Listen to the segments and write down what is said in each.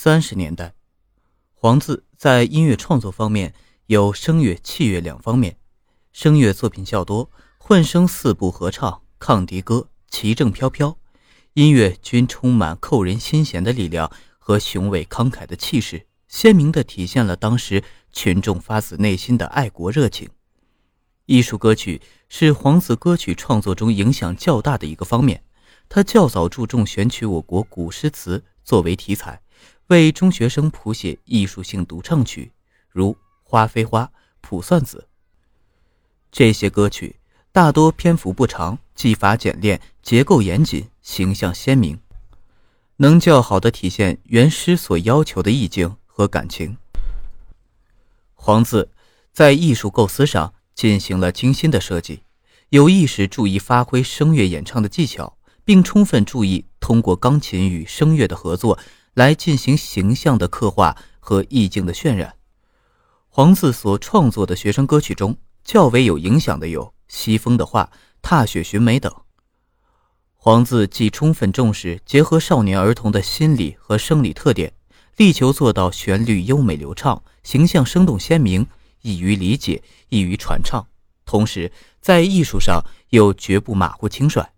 三十年代，黄自在音乐创作方面有声乐、器乐两方面。声乐作品较多，混声四部合唱、抗敌歌、奇正飘飘，音乐均充满扣人心弦的力量和雄伟慷慨的气势，鲜明地体现了当时群众发自内心的爱国热情。艺术歌曲是黄自歌曲创作中影响较大的一个方面。他较早注重选取我国古诗词作为题材，为中学生谱写艺术性独唱曲，如《花非花》《卜算子》。这些歌曲大多篇幅不长，技法简练，结构严谨，形象鲜明，能较好的体现原诗所要求的意境和感情。黄自在艺术构思上进行了精心的设计，有意识注意发挥声乐演唱的技巧。并充分注意通过钢琴与声乐的合作来进行形象的刻画和意境的渲染。黄自所创作的学生歌曲中较为有影响的有《西风的话》《踏雪寻梅》等。黄自既充分重视结合少年儿童的心理和生理特点，力求做到旋律优美流畅、形象生动鲜明、易于理解、易于传唱，同时在艺术上又绝不马虎轻率。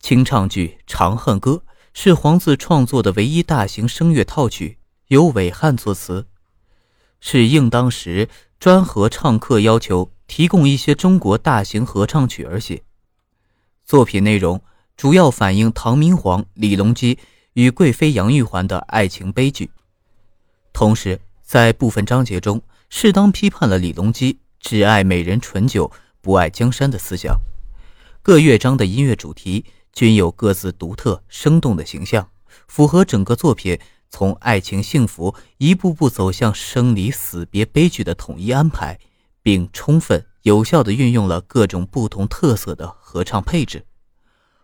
清唱剧《长恨歌》是黄自创作的唯一大型声乐套曲，由韦翰作词，是应当时专合唱课要求，提供一些中国大型合唱曲而写。作品内容主要反映唐明皇李隆基与贵妃杨玉环的爱情悲剧，同时在部分章节中适当批判了李隆基只爱美人醇酒，不爱江山的思想。各乐章的音乐主题。均有各自独特生动的形象，符合整个作品从爱情幸福一步步走向生离死别悲剧的统一安排，并充分有效地运用了各种不同特色的合唱配置。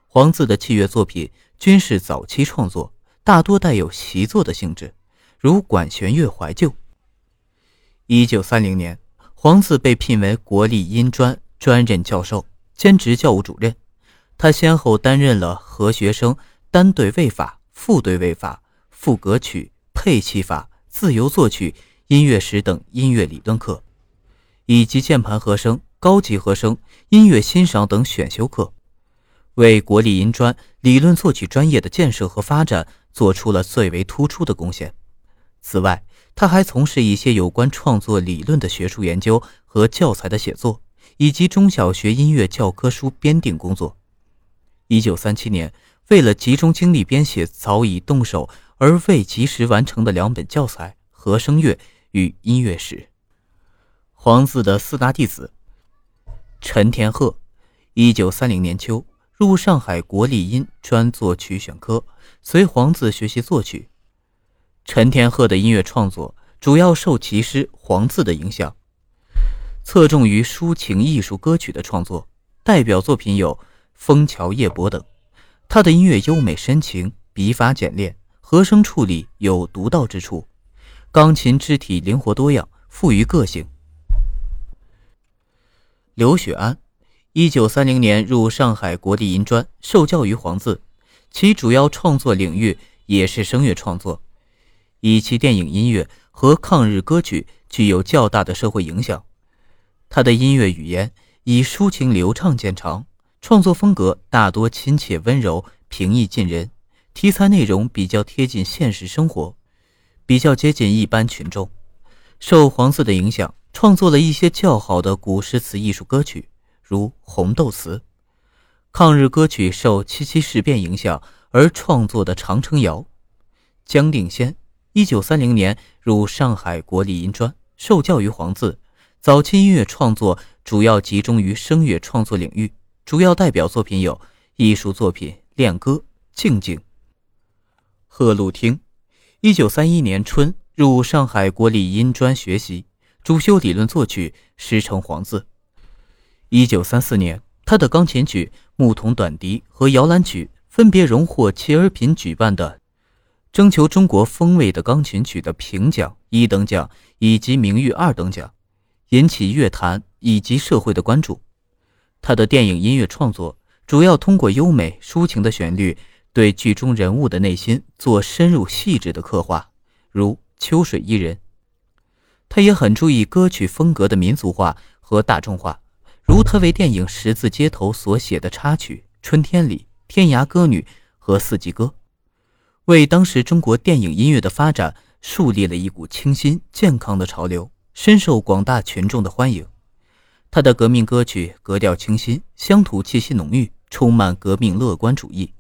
黄自的器乐作品均是早期创作，大多带有习作的性质，如管弦乐怀旧。一九三零年，黄自被聘为国立音专专任教授，兼职教务主任。他先后担任了和学生单对位法、复对位法、副格曲、配器法、自由作曲、音乐史等音乐理论课，以及键盘和声、高级和声、音乐欣赏等选修课，为国立音专理论作曲专业的建设和发展做出了最为突出的贡献。此外，他还从事一些有关创作理论的学术研究和教材的写作，以及中小学音乐教科书编订工作。一九三七年，为了集中精力编写早已动手而未及时完成的两本教材《和声乐与音乐史》，黄自的四大弟子陈天鹤，一九三零年秋入上海国立音专作曲选科，随黄自学习作曲。陈天鹤的音乐创作主要受其师黄自的影响，侧重于抒情艺术歌曲的创作，代表作品有。《枫桥夜泊》等，他的音乐优美深情，笔法简练，和声处理有独到之处，钢琴肢体灵活多样，富于个性。刘雪安，一九三零年入上海国立银专，受教于黄自，其主要创作领域也是声乐创作，以其电影音乐和抗日歌曲具有较大的社会影响。他的音乐语言以抒情流畅见长。创作风格大多亲切温柔、平易近人，题材内容比较贴近现实生活，比较接近一般群众。受黄自的影响，创作了一些较好的古诗词艺术歌曲，如《红豆词》。抗日歌曲受七七事变影响而创作的《长城谣》。江定先，一九三零年入上海国立音专，受教于黄自。早期音乐创作主要集中于声乐创作领域。主要代表作品有艺术作品《恋歌》《静静》。贺路汀，一九三一年春入上海国立音专学习，主修理论作曲，师承黄自。一九三四年，他的钢琴曲《牧童短笛》和摇篮曲分别荣获切尔品举办的征求中国风味的钢琴曲的评奖一等奖以及名誉二等奖，引起乐坛以及社会的关注。他的电影音乐创作主要通过优美抒情的旋律，对剧中人物的内心做深入细致的刻画，如秋水伊人。他也很注意歌曲风格的民族化和大众化，如他为电影《十字街头》所写的插曲《春天里》《天涯歌女》和《四季歌》，为当时中国电影音乐的发展树立了一股清新健康的潮流，深受广大群众的欢迎。他的革命歌曲格调清新，乡土气息浓郁，充满革命乐观主义，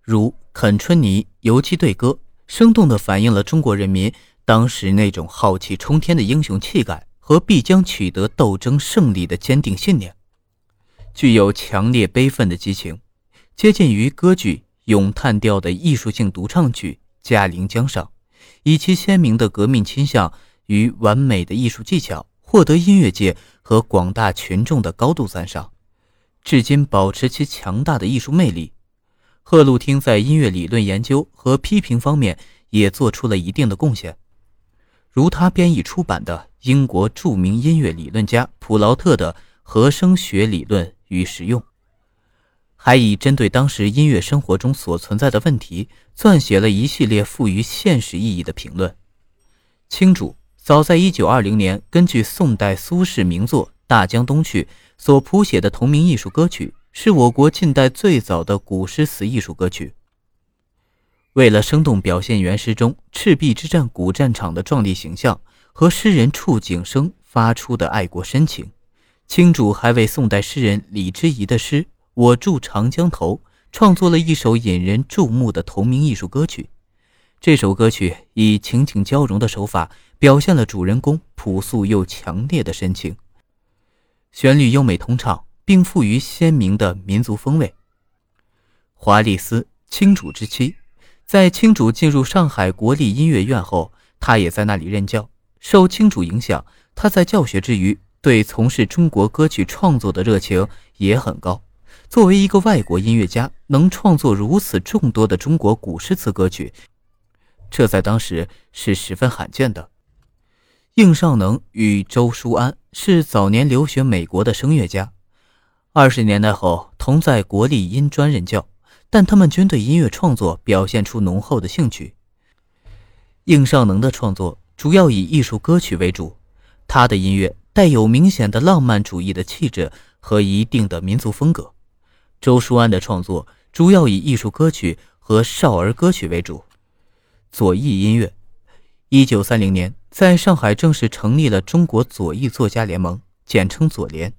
如《肯春泥》《游击队歌》，生动地反映了中国人民。当时那种浩气冲天的英雄气概和必将取得斗争胜利的坚定信念，具有强烈悲愤的激情，接近于歌剧咏叹调的艺术性独唱曲《嘉陵江上》，以其鲜明的革命倾向与完美的艺术技巧，获得音乐界和广大群众的高度赞赏，至今保持其强大的艺术魅力。贺路汀在音乐理论研究和批评方面也做出了一定的贡献。如他编译出版的英国著名音乐理论家普劳特的《和声学理论与实用》，还以针对当时音乐生活中所存在的问题，撰写了一系列富于现实意义的评论。清主早在1920年，根据宋代苏轼名作《大江东去》所谱写的同名艺术歌曲，是我国近代最早的古诗词艺术歌曲。为了生动表现原诗中赤壁之战古战场的壮丽形象和诗人触景生发出的爱国深情，清主还为宋代诗人李之仪的诗《我住长江头》创作了一首引人注目的同名艺术歌曲。这首歌曲以情景交融的手法表现了主人公朴素又强烈的深情，旋律优美通畅，并富于鲜明的民族风味。华丽丝，清主之妻。在清主进入上海国立音乐院后，他也在那里任教。受清主影响，他在教学之余，对从事中国歌曲创作的热情也很高。作为一个外国音乐家，能创作如此众多的中国古诗词歌曲，这在当时是十分罕见的。应尚能与周书安是早年留学美国的声乐家，二十年代后同在国立音专任教。但他们均对音乐创作表现出浓厚的兴趣。应尚能的创作主要以艺术歌曲为主，他的音乐带有明显的浪漫主义的气质和一定的民族风格。周书安的创作主要以艺术歌曲和少儿歌曲为主。左翼音乐，一九三零年在上海正式成立了中国左翼作家联盟，简称左联。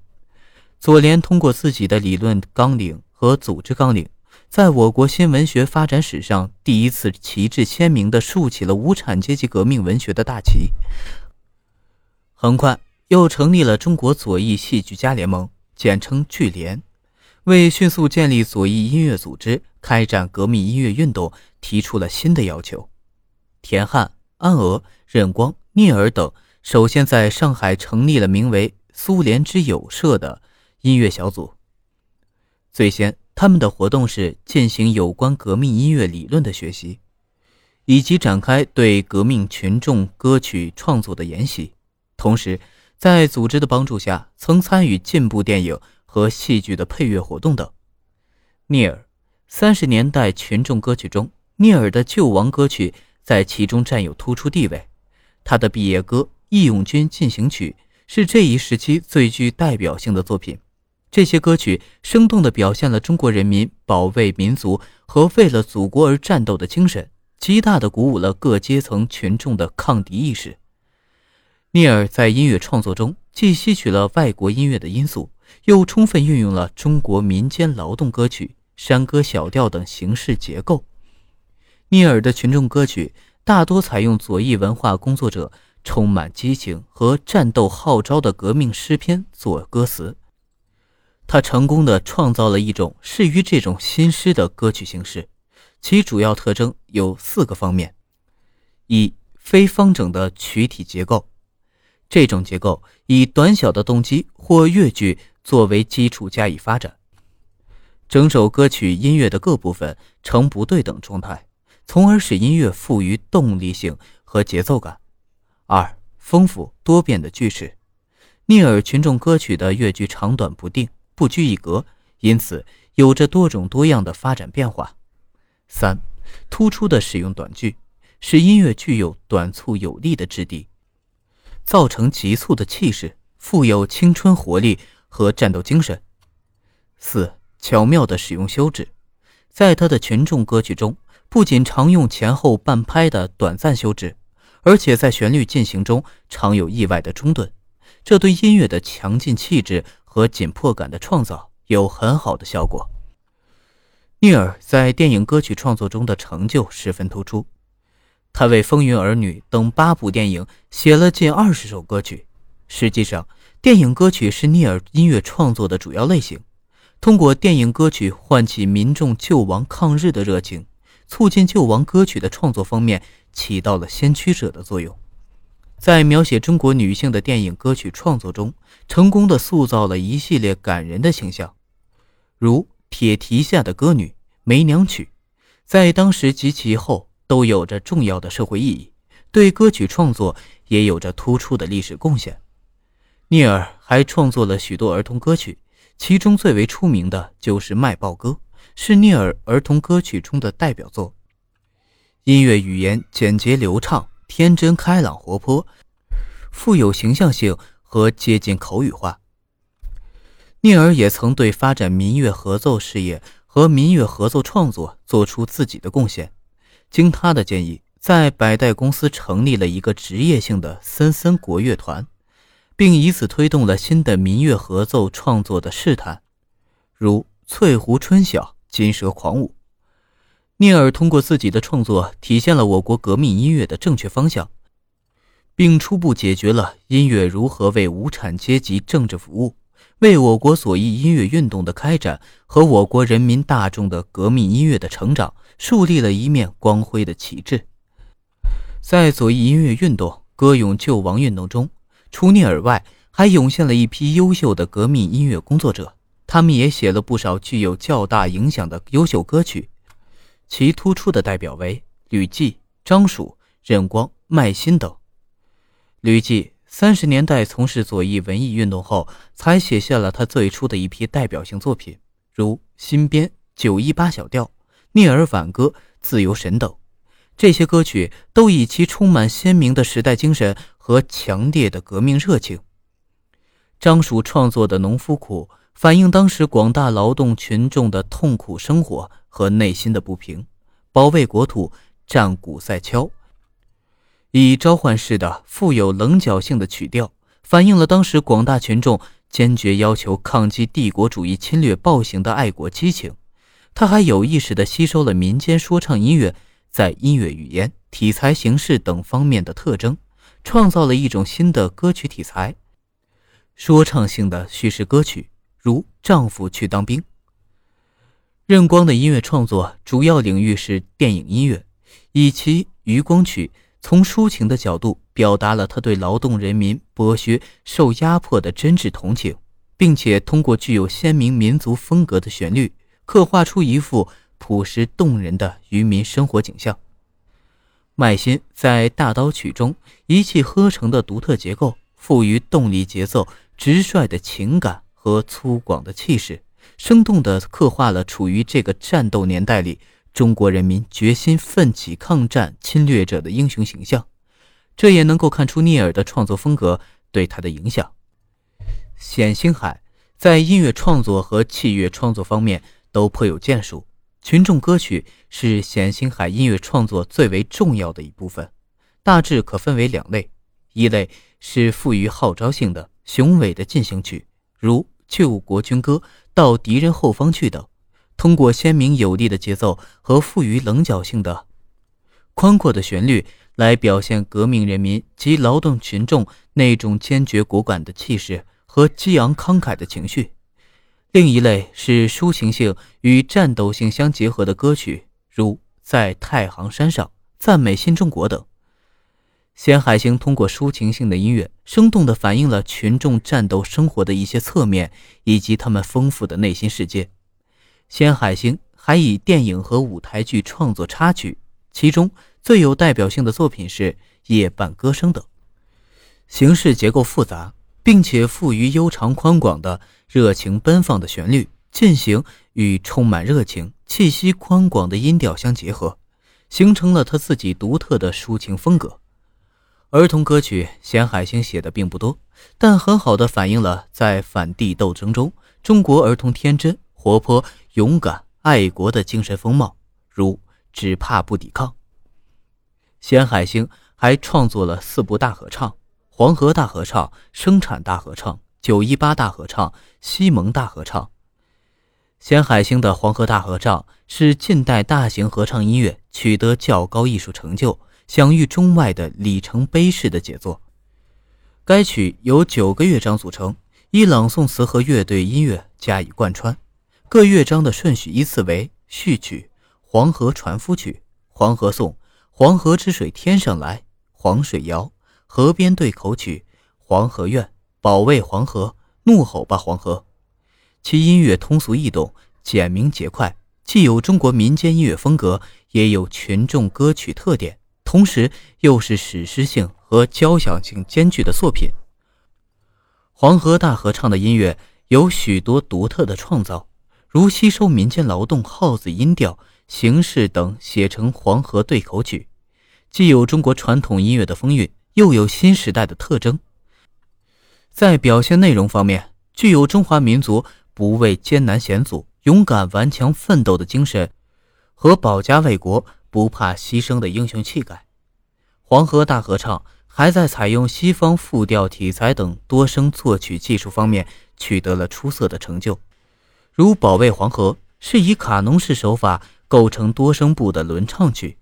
左联通过自己的理论纲领和组织纲领。在我国新文学发展史上，第一次旗帜鲜明地竖起了无产阶级革命文学的大旗。很快，又成立了中国左翼戏剧家联盟，简称剧联，为迅速建立左翼音乐组织、开展革命音乐运动提出了新的要求。田汉、安娥、任光、聂耳等首先在上海成立了名为“苏联之友社”的音乐小组，最先。他们的活动是进行有关革命音乐理论的学习，以及展开对革命群众歌曲创作的研习。同时，在组织的帮助下，曾参与进步电影和戏剧的配乐活动等。聂耳，三十年代群众歌曲中，聂耳的救亡歌曲在其中占有突出地位。他的毕业歌《义勇军进行曲》是这一时期最具代表性的作品。这些歌曲生动地表现了中国人民保卫民族和为了祖国而战斗的精神，极大地鼓舞了各阶层群众的抗敌意识。聂耳在音乐创作中既吸取了外国音乐的因素，又充分运用了中国民间劳动歌曲、山歌小调等形式结构。聂耳的群众歌曲大多采用左翼文化工作者充满激情和战斗号召的革命诗篇做歌词。他成功的创造了一种适于这种新诗的歌曲形式，其主要特征有四个方面：一、非方整的曲体结构，这种结构以短小的动机或乐句作为基础加以发展，整首歌曲音乐的各部分呈不对等状态，从而使音乐富于动力性和节奏感；二、丰富多变的句式，聂耳群众歌曲的乐句长短不定。不拘一格，因此有着多种多样的发展变化。三，突出的使用短句，使音乐具有短促有力的质地，造成急促的气势，富有青春活力和战斗精神。四，巧妙的使用休止，在他的群众歌曲中，不仅常用前后半拍的短暂休止，而且在旋律进行中常有意外的中断，这对音乐的强劲气质和紧迫感的创造有很好的效果。聂耳在电影歌曲创作中的成就十分突出，他为《风云儿女》等八部电影写了近二十首歌曲。实际上，电影歌曲是聂耳音乐创作的主要类型。通过电影歌曲唤起民众救亡抗日的热情，促进救亡歌曲的创作方面起到了先驱者的作用。在描写中国女性的电影歌曲创作中，成功的塑造了一系列感人的形象，如《铁蹄下的歌女》《梅娘曲》，在当时及其后都有着重要的社会意义，对歌曲创作也有着突出的历史贡献。聂耳还创作了许多儿童歌曲。其中最为出名的就是《卖报歌》，是聂耳儿童歌曲中的代表作。音乐语言简洁流畅、天真开朗、活泼，富有形象性和接近口语化。聂耳也曾对发展民乐合奏事业和民乐合奏创作做出自己的贡献。经他的建议，在百代公司成立了一个职业性的森森国乐团。并以此推动了新的民乐合奏创作的试探，如《翠湖春晓》《金蛇狂舞》。聂耳通过自己的创作，体现了我国革命音乐的正确方向，并初步解决了音乐如何为无产阶级政治服务，为我国左翼音乐运动的开展和我国人民大众的革命音乐的成长树立了一面光辉的旗帜。在左翼音乐运动、歌咏救亡运动中。除聂耳外，还涌现了一批优秀的革命音乐工作者，他们也写了不少具有较大影响的优秀歌曲，其突出的代表为吕骥、张曙、任光、麦新等。吕骥三十年代从事左翼文艺运动后，才写下了他最初的一批代表性作品，如《新编》《九一八小调》《聂耳挽歌》《自由神》等。这些歌曲都以其充满鲜明的时代精神和强烈的革命热情。张曙创作的《农夫苦》反映当时广大劳动群众的痛苦生活和内心的不平；保卫国土，战鼓赛敲，以召唤式的富有棱角性的曲调，反映了当时广大群众坚决要求抗击帝国主义侵略暴行的爱国激情。他还有意识地吸收了民间说唱音乐。在音乐语言、题材、形式等方面的特征，创造了一种新的歌曲题材——说唱性的叙事歌曲，如《丈夫去当兵》。任光的音乐创作主要领域是电影音乐，以其《渔光曲》从抒情的角度表达了他对劳动人民剥削、受压迫的真挚同情，并且通过具有鲜明民族风格的旋律，刻画出一幅。朴实动人的渔民生活景象。麦新在大刀曲中一气呵成的独特结构，赋予动力节奏、直率的情感和粗犷的气势，生动地刻画了处于这个战斗年代里中国人民决心奋起抗战侵略者的英雄形象。这也能够看出聂耳的创作风格对他的影响。冼星海在音乐创作和器乐创作方面都颇有建树。群众歌曲是冼星海音乐创作最为重要的一部分，大致可分为两类：一类是富于号召性的雄伟的进行曲，如《救国军歌》《到敌人后方去》等，通过鲜明有力的节奏和富于棱角性的宽阔的旋律来表现革命人民及劳动群众那种坚决果敢的气势和激昂慷慨的情绪。另一类是抒情性与战斗性相结合的歌曲，如《在太行山上》《赞美新中国》等。冼海星通过抒情性的音乐，生动地反映了群众战斗生活的一些侧面以及他们丰富的内心世界。冼海星还以电影和舞台剧创作插曲，其中最有代表性的作品是《夜半歌声》等。形式结构复杂。并且富于悠长宽广的热情奔放的旋律，进行与充满热情、气息宽广的音调相结合，形成了他自己独特的抒情风格。儿童歌曲，咸海星写的并不多，但很好的反映了在反帝斗争中中国儿童天真、活泼、勇敢、爱国的精神风貌，如“只怕不抵抗”。咸海星还创作了四部大合唱：黄河大合唱、生产大合唱、九一八大合唱、西蒙大合唱。咸海星的黄河大合唱是近代大型合唱音乐取得较高艺术成就。享誉中外的里程碑式的杰作。该曲由九个乐章组成，以朗诵词和乐队音乐加以贯穿。各乐章的顺序依次为：序曲《黄河船夫曲》《黄河颂》《黄河之水天上来》《黄水谣》《河边对口曲》《黄河怨》《保卫黄河》《怒吼吧黄河》。其音乐通俗易懂、简明节快，既有中国民间音乐风格，也有群众歌曲特点。同时，又是史诗性和交响性兼具的作品。黄河大合唱的音乐有许多独特的创造，如吸收民间劳动号子音调、形式等，写成黄河对口曲，既有中国传统音乐的风韵，又有新时代的特征。在表现内容方面，具有中华民族不畏艰难险阻、勇敢顽强奋斗的精神，和保家卫国。不怕牺牲的英雄气概，黄河大合唱还在采用西方复调体裁等多声作曲技术方面取得了出色的成就。如《保卫黄河》是以卡农式手法构成多声部的轮唱曲，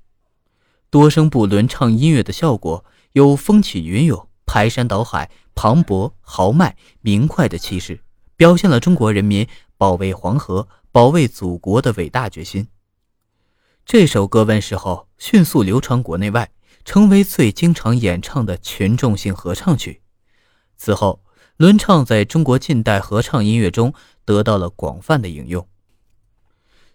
多声部轮唱音乐的效果有风起云涌、排山倒海、磅礴豪迈、明快的气势，表现了中国人民保卫黄河、保卫祖国的伟大决心。这首歌问世后，迅速流传国内外，成为最经常演唱的群众性合唱曲。此后，轮唱在中国近代合唱音乐中得到了广泛的应用。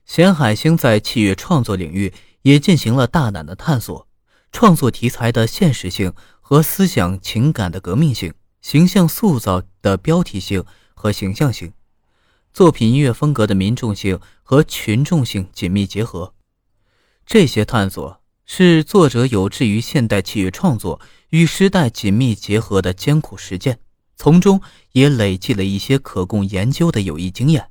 咸海星在器乐创作领域也进行了大胆的探索，创作题材的现实性和思想情感的革命性，形象塑造的标题性和形象性，作品音乐风格的民众性和群众性紧密结合。这些探索是作者有志于现代器乐创作与时代紧密结合的艰苦实践，从中也累积了一些可供研究的有益经验。